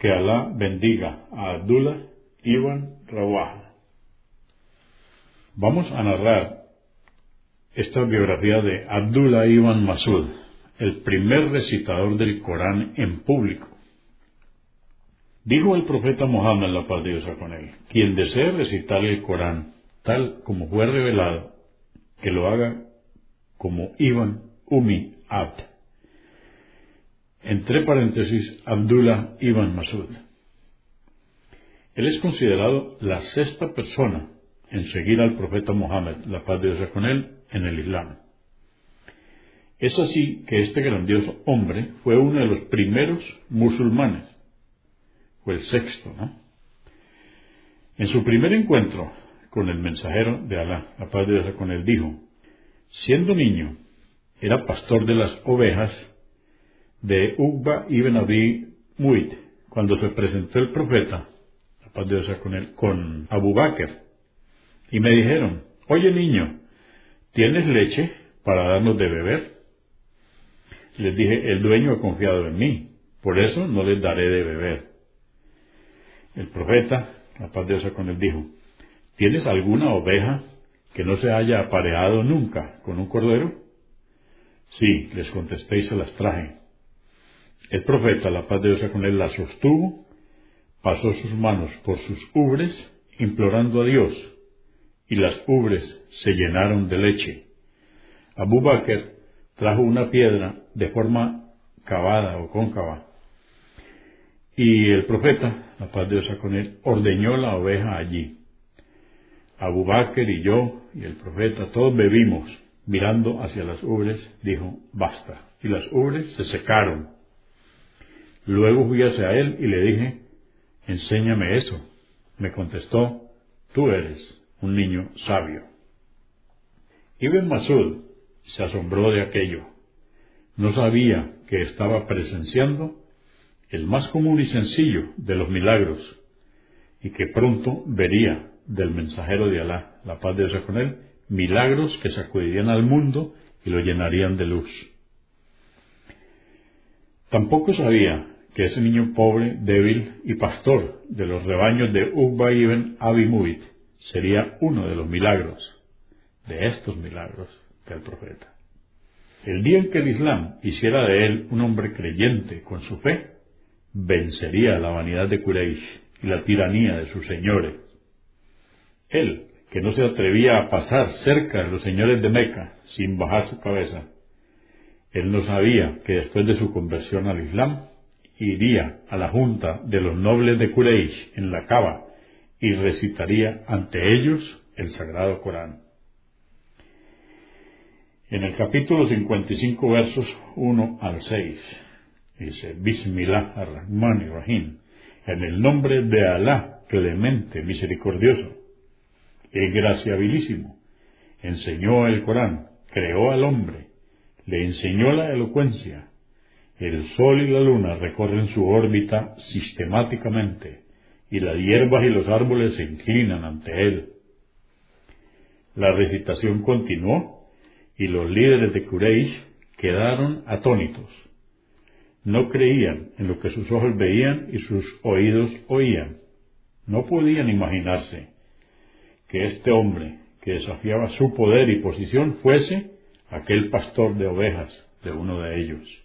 Que Alá bendiga a Abdullah Ibn Rawaha. Vamos a narrar esta biografía de Abdullah Ibn Masud, el primer recitador del Corán en público. Dijo el profeta Muhammad, la paz de Dios con él, quien desee recitar el Corán tal como fue revelado, que lo haga como Ibn Umi Abd. Entre paréntesis, Abdullah Ibn Masud. Él es considerado la sexta persona en seguir al profeta Mohammed, la paz de Dios con él, en el Islam. Es así que este grandioso hombre fue uno de los primeros musulmanes, fue el sexto, ¿no? En su primer encuentro con el mensajero de Alá, la paz de Dios con él, dijo, siendo niño, era pastor de las ovejas de Uqba ibn Abi Muit, cuando se presentó el profeta, la paz de Dios con él, con Abu Bakr, y me dijeron, oye niño, ¿tienes leche para darnos de beber? Les dije, el dueño ha confiado en mí, por eso no les daré de beber. El profeta, la paz de Dios con él, dijo, ¿Tienes alguna oveja que no se haya apareado nunca con un cordero? Sí, les contesté y se las traje. El profeta, la paz de Dios con él, la sostuvo, pasó sus manos por sus ubres, implorando a Dios, y las ubres se llenaron de leche. Abu Bakr trajo una piedra de forma cavada o cóncava, y el profeta, la paz de Dios con él, ordeñó la oveja allí. Abu Bakr y yo y el profeta, todos bebimos. Mirando hacia las ubres, dijo, basta. Y las ubres se secaron. Luego fui hacia él y le dije, enséñame eso. Me contestó, tú eres un niño sabio. Ibn Masud se asombró de aquello. No sabía que estaba presenciando el más común y sencillo de los milagros y que pronto vería del mensajero de Alá, la paz de Dios con él, milagros que sacudirían al mundo y lo llenarían de luz. Tampoco sabía que ese niño pobre, débil y pastor de los rebaños de Uqba ibn Abi sería uno de los milagros, de estos milagros del profeta. El día en que el Islam hiciera de él un hombre creyente con su fe, vencería la vanidad de Quraysh y la tiranía de sus señores, él, que no se atrevía a pasar cerca de los señores de Meca sin bajar su cabeza, él no sabía que después de su conversión al Islam iría a la junta de los nobles de Quraysh en la Cava y recitaría ante ellos el sagrado Corán. En el capítulo 55 versos 1 al 6, Dice, Bismillah ar-Rahman rahim en el nombre de Alá, clemente, misericordioso, graciabilísimo, enseñó el Corán, creó al hombre, le enseñó la elocuencia. El sol y la luna recorren su órbita sistemáticamente, y las hierbas y los árboles se inclinan ante él. La recitación continuó, y los líderes de Quraysh quedaron atónitos no creían en lo que sus ojos veían y sus oídos oían. No podían imaginarse que este hombre que desafiaba su poder y posición fuese aquel pastor de ovejas de uno de ellos.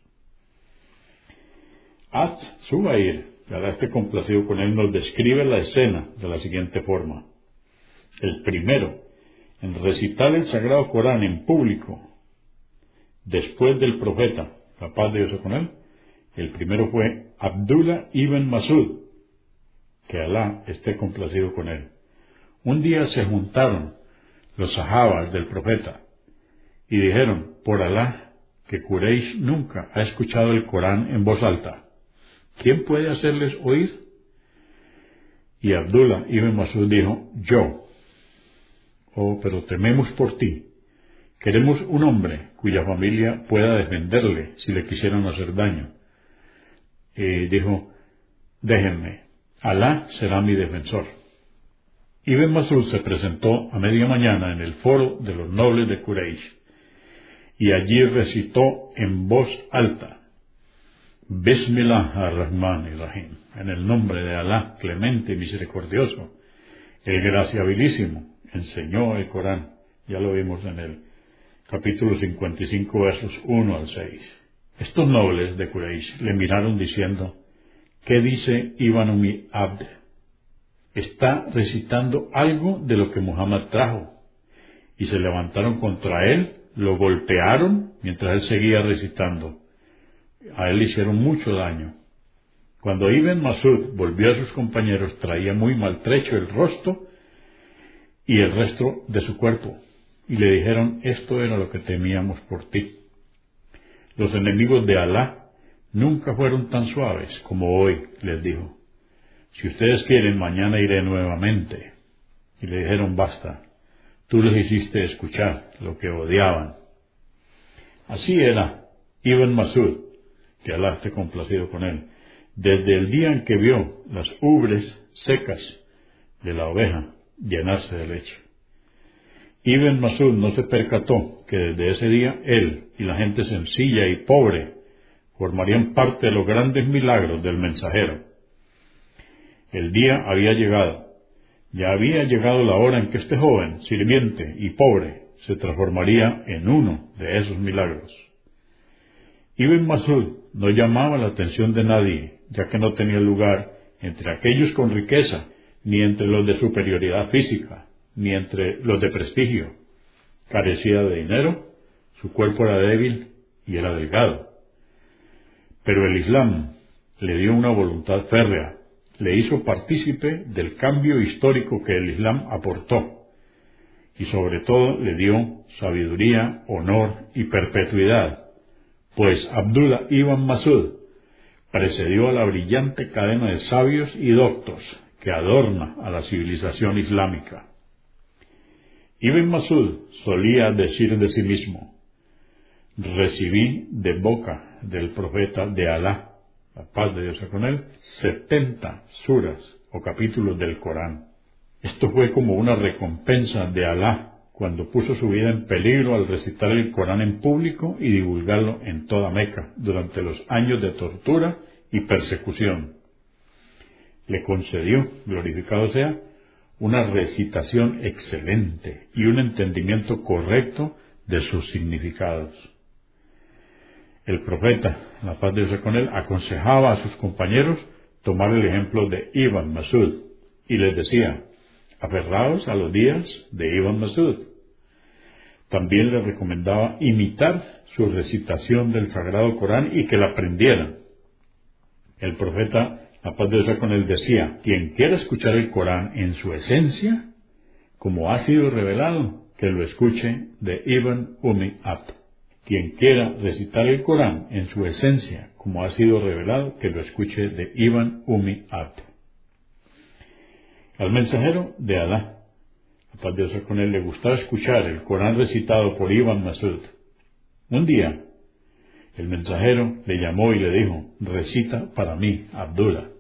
At Subair, esté complacido con él, nos describe la escena de la siguiente forma. El primero, en recitar el Sagrado Corán en público, después del profeta, la paz de Dios con él, el primero fue Abdullah ibn Masud, que Alá esté complacido con él. Un día se juntaron los sahabas del profeta y dijeron, por Alá, que Quraysh nunca ha escuchado el Corán en voz alta. ¿Quién puede hacerles oír? Y Abdullah ibn Masud dijo, yo. Oh, pero tememos por ti. Queremos un hombre cuya familia pueda defenderle si le quisieran hacer daño dijo, déjenme, Alá será mi defensor. Ibn Masud se presentó a media mañana en el foro de los nobles de Quraysh y allí recitó en voz alta, Bismillah ar-Rahman rahim en el nombre de Alá, clemente y misericordioso, el graciabilísimo, enseñó el Corán, ya lo vimos en el capítulo 55, versos 1 al 6. Estos nobles de Quraysh le miraron diciendo, ¿qué dice Ibn Abd? Está recitando algo de lo que Muhammad trajo. Y se levantaron contra él, lo golpearon mientras él seguía recitando. A él le hicieron mucho daño. Cuando Ibn Masud volvió a sus compañeros, traía muy maltrecho el rostro y el resto de su cuerpo. Y le dijeron, esto era lo que temíamos por ti. Los enemigos de Alá nunca fueron tan suaves como hoy, les dijo. Si ustedes quieren, mañana iré nuevamente. Y le dijeron, basta, tú les hiciste escuchar lo que odiaban. Así era Ibn Masud, que Alá esté complacido con él, desde el día en que vio las ubres secas de la oveja llenarse de leche. Ibn Masud no se percató que desde ese día él y la gente sencilla y pobre formarían parte de los grandes milagros del mensajero. El día había llegado. Ya había llegado la hora en que este joven, sirviente y pobre, se transformaría en uno de esos milagros. Ibn Masud no llamaba la atención de nadie, ya que no tenía lugar entre aquellos con riqueza, ni entre los de superioridad física, ni entre los de prestigio. Carecía de dinero, su cuerpo era débil y era delgado. Pero el Islam le dio una voluntad férrea, le hizo partícipe del cambio histórico que el Islam aportó, y sobre todo le dio sabiduría, honor y perpetuidad, pues Abdullah ibn Masud precedió a la brillante cadena de sabios y doctos que adorna a la civilización islámica. Ibn Masud solía decir de sí mismo, recibí de boca del profeta de Alá, la paz de Dios con él, setenta suras o capítulos del Corán. Esto fue como una recompensa de Alá cuando puso su vida en peligro al recitar el Corán en público y divulgarlo en toda Meca durante los años de tortura y persecución. Le concedió, glorificado sea, una recitación excelente y un entendimiento correcto de sus significados. El profeta, la paz de Dios con él, aconsejaba a sus compañeros tomar el ejemplo de Ibn Masud y les decía, aferraos a los días de Ibn Masud. También les recomendaba imitar su recitación del Sagrado Corán y que la aprendieran. El profeta la paz de con él decía, quien quiera escuchar el Corán en su esencia, como ha sido revelado, que lo escuche de Ibn Umi Abd. Quien quiera recitar el Corán en su esencia, como ha sido revelado, que lo escuche de Ibn Umi Abd. Al mensajero de Alá, la paz de con él, le gustaba escuchar el Corán recitado por Ibn Masud. Un día, el mensajero le llamó y le dijo, recita para mí, Abdullah.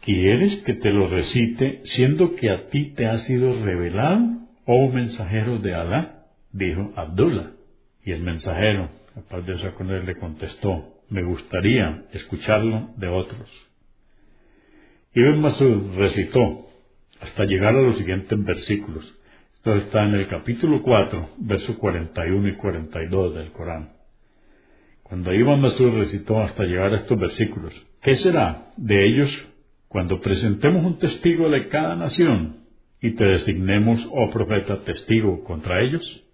¿Quieres que te lo recite siendo que a ti te ha sido revelado, oh mensajero de Alá? Dijo Abdullah. Y el mensajero, la paz de con él, le contestó, me gustaría escucharlo de otros. Ibn Masud recitó hasta llegar a los siguientes versículos. Esto está en el capítulo 4, versos 41 y 42 del Corán. Cuando Ibn Masud recitó hasta llegar a estos versículos, ¿qué será de ellos cuando presentemos un testigo de cada nación y te designemos, oh profeta, testigo contra ellos?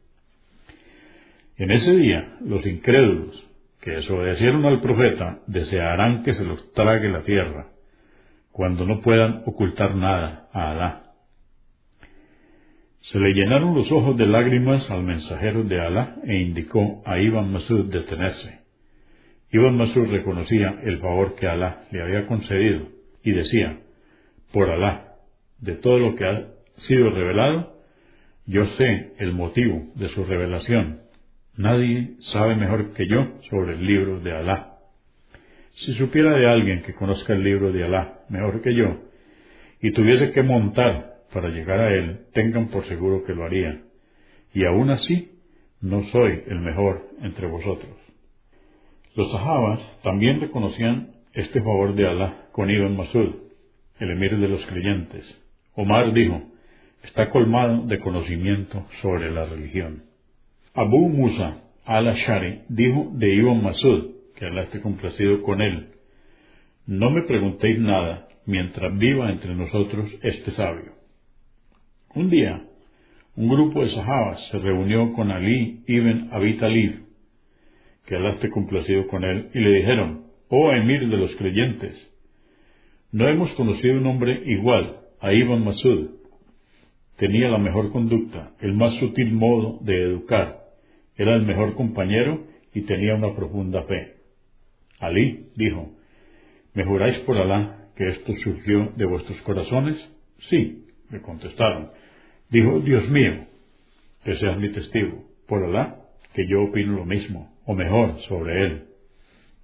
En ese día, los incrédulos que desobedecieron al profeta desearán que se los trague la tierra, cuando no puedan ocultar nada a Alá. Se le llenaron los ojos de lágrimas al mensajero de Alá e indicó a Ibn Masud detenerse. Ibn Masud reconocía el favor que Alá le había concedido y decía, por Alá, de todo lo que ha sido revelado, yo sé el motivo de su revelación Nadie sabe mejor que yo sobre el libro de Alá. Si supiera de alguien que conozca el libro de Alá mejor que yo, y tuviese que montar para llegar a él, tengan por seguro que lo haría. Y aún así, no soy el mejor entre vosotros. Los sahabas también reconocían este favor de Alá con Ibn Masud, el emir de los creyentes. Omar dijo, está colmado de conocimiento sobre la religión. Abu Musa al-Ashari dijo de Ibn Masud, que Allah complacido con él, no me preguntéis nada mientras viva entre nosotros este sabio. Un día, un grupo de sahabas se reunió con Ali ibn Abi Talib, que Allah esté complacido con él, y le dijeron, oh emir de los creyentes, no hemos conocido un hombre igual a Ibn Masud. Tenía la mejor conducta, el más sutil modo de educar, era el mejor compañero y tenía una profunda fe. Alí dijo, ¿me juráis por Alá que esto surgió de vuestros corazones? Sí, me contestaron. Dijo, Dios mío, que seas mi testigo, por Alá, que yo opino lo mismo, o mejor, sobre él.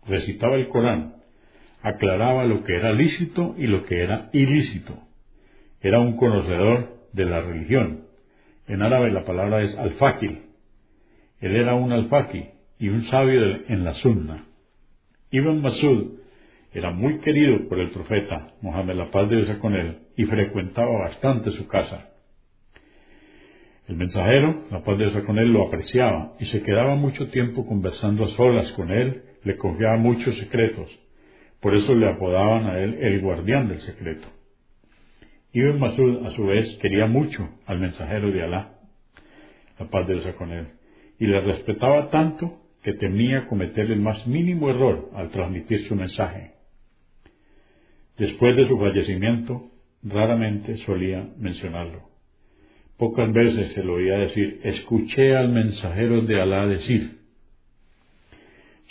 Recitaba el Corán, aclaraba lo que era lícito y lo que era ilícito. Era un conocedor de la religión. En árabe la palabra es al-fakil, él era un alfaqui y un sabio en la sunna. Ibn Masud era muy querido por el profeta, Mohammed la paz de Dios con él, y frecuentaba bastante su casa. El mensajero, la paz de Dios con él, lo apreciaba y se quedaba mucho tiempo conversando a solas con él, le confiaba muchos secretos. Por eso le apodaban a él el guardián del secreto. Ibn Masud, a su vez, quería mucho al mensajero de Alá, la paz de Dios con él y le respetaba tanto que temía cometer el más mínimo error al transmitir su mensaje. Después de su fallecimiento, raramente solía mencionarlo. Pocas veces se lo oía decir, escuché al mensajero de Alá decir.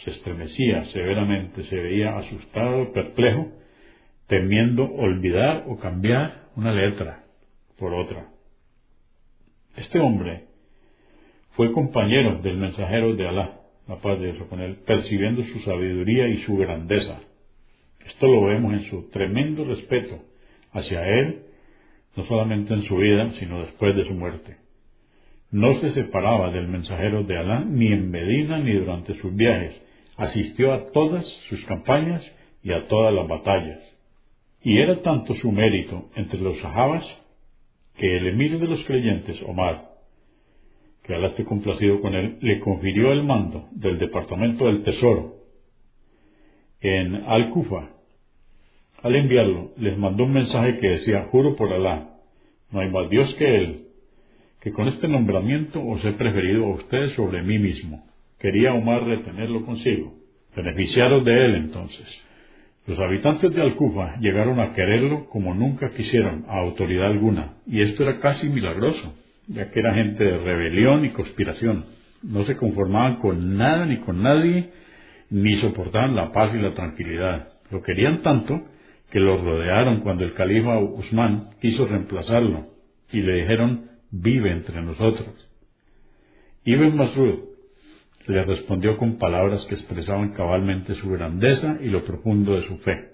Se estremecía severamente, se veía asustado, perplejo, temiendo olvidar o cambiar una letra por otra. Este hombre fue compañero del mensajero de Alá, la paz de Dios con él, percibiendo su sabiduría y su grandeza. Esto lo vemos en su tremendo respeto hacia él, no solamente en su vida, sino después de su muerte. No se separaba del mensajero de Alá ni en Medina ni durante sus viajes. Asistió a todas sus campañas y a todas las batallas. Y era tanto su mérito entre los sahabas que el emir de los creyentes, Omar, que Alá esté complacido con él, le confirió el mando del Departamento del Tesoro en Al-Kufa. Al enviarlo, les mandó un mensaje que decía, juro por Alá, no hay más Dios que Él, que con este nombramiento os he preferido a ustedes sobre mí mismo. Quería Omar retenerlo consigo. Beneficiaros de él entonces. Los habitantes de Al-Kufa llegaron a quererlo como nunca quisieron a autoridad alguna, y esto era casi milagroso ya que era gente de rebelión y conspiración. no se conformaban con nada ni con nadie, ni soportaban la paz y la tranquilidad. Lo querían tanto que lo rodearon cuando el califa Usman quiso reemplazarlo y le dijeron, vive entre nosotros. Ibn Masud le respondió con palabras que expresaban cabalmente su grandeza y lo profundo de su fe.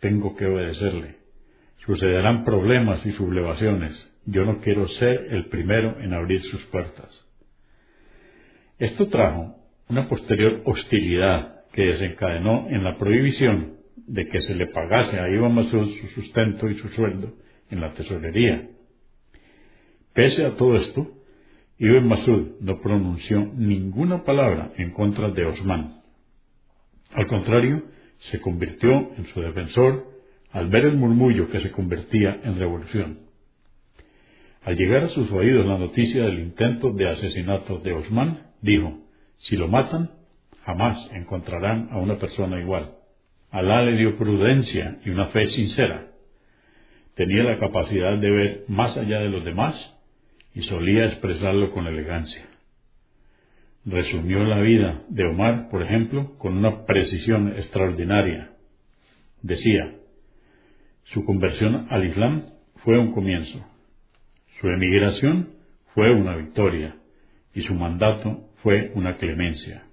Tengo que obedecerle. Sucederán problemas y sublevaciones. Yo no quiero ser el primero en abrir sus puertas. Esto trajo una posterior hostilidad que desencadenó en la prohibición de que se le pagase a Ibn Masud su sustento y su sueldo en la tesorería. Pese a todo esto, Ibn Masud no pronunció ninguna palabra en contra de Osman. Al contrario, se convirtió en su defensor al ver el murmullo que se convertía en revolución. Al llegar a sus oídos la noticia del intento de asesinato de Osman, dijo, si lo matan, jamás encontrarán a una persona igual. Alá le dio prudencia y una fe sincera. Tenía la capacidad de ver más allá de los demás y solía expresarlo con elegancia. Resumió la vida de Omar, por ejemplo, con una precisión extraordinaria. Decía, su conversión al Islam fue un comienzo, su emigración fue una victoria y su mandato fue una clemencia.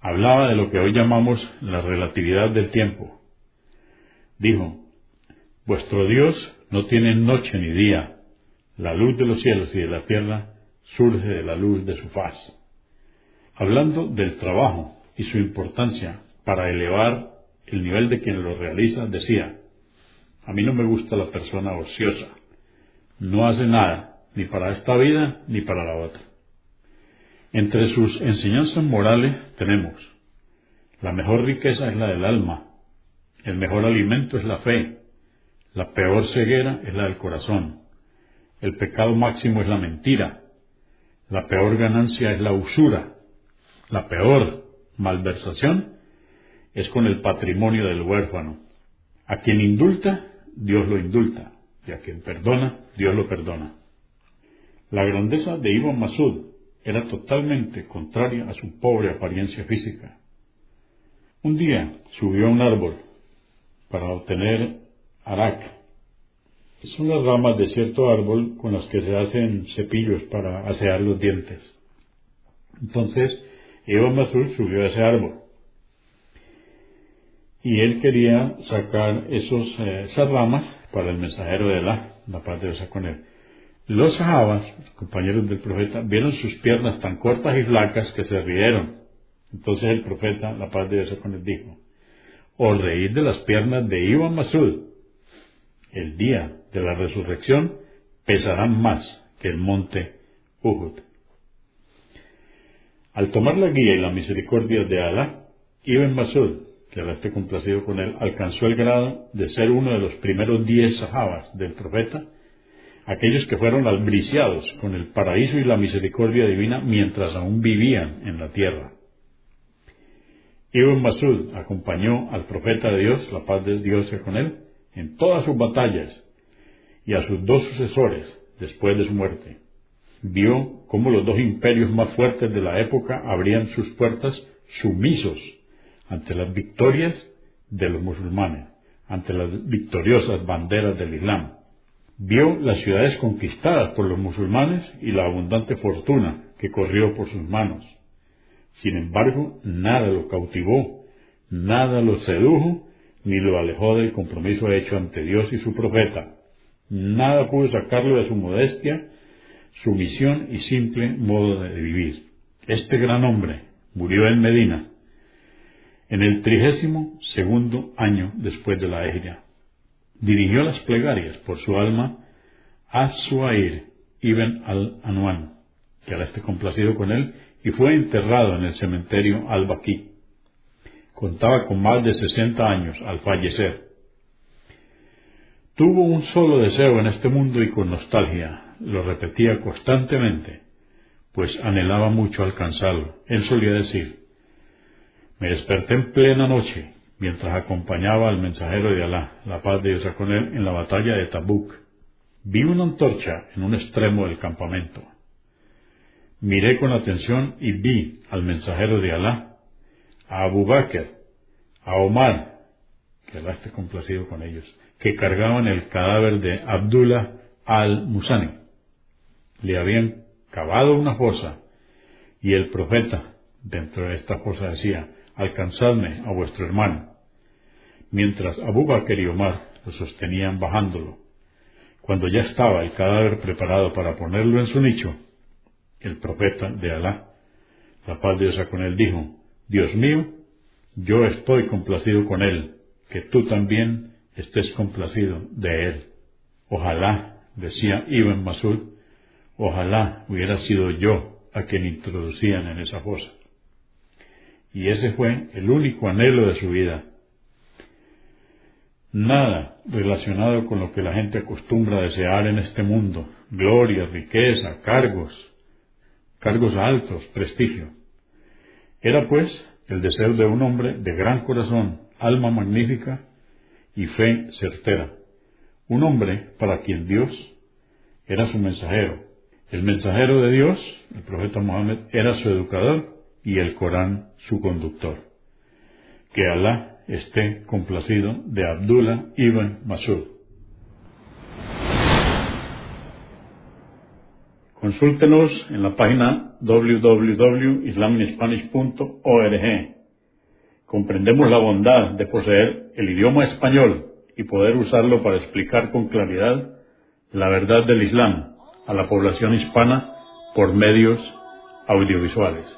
Hablaba de lo que hoy llamamos la relatividad del tiempo. Dijo, Vuestro Dios no tiene noche ni día, la luz de los cielos y de la tierra surge de la luz de su faz. Hablando del trabajo y su importancia para elevar el nivel de quien lo realiza, decía, a mí no me gusta la persona ociosa, no hace nada, ni para esta vida ni para la otra. Entre sus enseñanzas morales tenemos, la mejor riqueza es la del alma, el mejor alimento es la fe, la peor ceguera es la del corazón, el pecado máximo es la mentira, la peor ganancia es la usura, la peor malversación es con el patrimonio del huérfano. A quien indulta, Dios lo indulta, y a quien perdona, Dios lo perdona. La grandeza de Ibn Masud era totalmente contraria a su pobre apariencia física. Un día subió a un árbol para obtener arak. Son las ramas de cierto árbol con las que se hacen cepillos para asear los dientes. Entonces, Ibn Masud subió a ese árbol. Y él quería sacar esos, eh, esas ramas para el mensajero de la, la paz de Dios con él. Los sahabas, compañeros del profeta, vieron sus piernas tan cortas y flacas que se rieron. Entonces el profeta, la paz de Dios con él, dijo, os reír de las piernas de Ibn Masud. El día de la resurrección pesarán más que el monte Uhud. Al tomar la guía y la misericordia de Alá, Ibn Masud, que Alá esté complacido con él, alcanzó el grado de ser uno de los primeros diez sahabas del profeta aquellos que fueron albriciados con el paraíso y la misericordia divina mientras aún vivían en la tierra. Ibn Masud acompañó al profeta de Dios, la paz de Dios con él, en todas sus batallas y a sus dos sucesores después de su muerte. Vio cómo los dos imperios más fuertes de la época abrían sus puertas sumisos ante las victorias de los musulmanes, ante las victoriosas banderas del Islam Vio las ciudades conquistadas por los musulmanes y la abundante fortuna que corrió por sus manos. Sin embargo, nada lo cautivó, nada lo sedujo, ni lo alejó del compromiso hecho ante Dios y su profeta. Nada pudo sacarlo de su modestia, su misión y simple modo de vivir. Este gran hombre murió en Medina en el trigésimo segundo año después de la Ejria dirigió las plegarias por su alma a Suair ibn al-Anwan, que ahora esté complacido con él, y fue enterrado en el cementerio al-Baqi. Contaba con más de sesenta años al fallecer. Tuvo un solo deseo en este mundo y con nostalgia, lo repetía constantemente, pues anhelaba mucho alcanzarlo. Él solía decir, me desperté en plena noche mientras acompañaba al mensajero de Alá, la paz de Dios con él, en la batalla de Tabuk. Vi una antorcha en un extremo del campamento. Miré con atención y vi al mensajero de Alá, a Abu Bakr, a Omar, que Alá esté complacido con ellos, que cargaban el cadáver de Abdullah al-Musani. Le habían cavado una fosa y el profeta dentro de esta fosa decía, alcanzadme a vuestro hermano. Mientras Abu Bakr y Omar lo sostenían bajándolo. Cuando ya estaba el cadáver preparado para ponerlo en su nicho, el profeta de Alá, la paz de Dios con él, dijo, Dios mío, yo estoy complacido con él, que tú también estés complacido de él. Ojalá, decía Ibn Masud, ojalá hubiera sido yo a quien introducían en esa fosa. Y ese fue el único anhelo de su vida. Nada relacionado con lo que la gente acostumbra desear en este mundo, gloria, riqueza, cargos, cargos altos, prestigio. Era pues el deseo de un hombre de gran corazón, alma magnífica y fe certera. Un hombre para quien Dios era su mensajero. El mensajero de Dios, el profeta Mohammed, era su educador y el Corán su conductor. Que Alá esté complacido de Abdullah ibn Masud. Consúltenos en la página www.islaminspanish.org. Comprendemos la bondad de poseer el idioma español y poder usarlo para explicar con claridad la verdad del Islam a la población hispana por medios audiovisuales.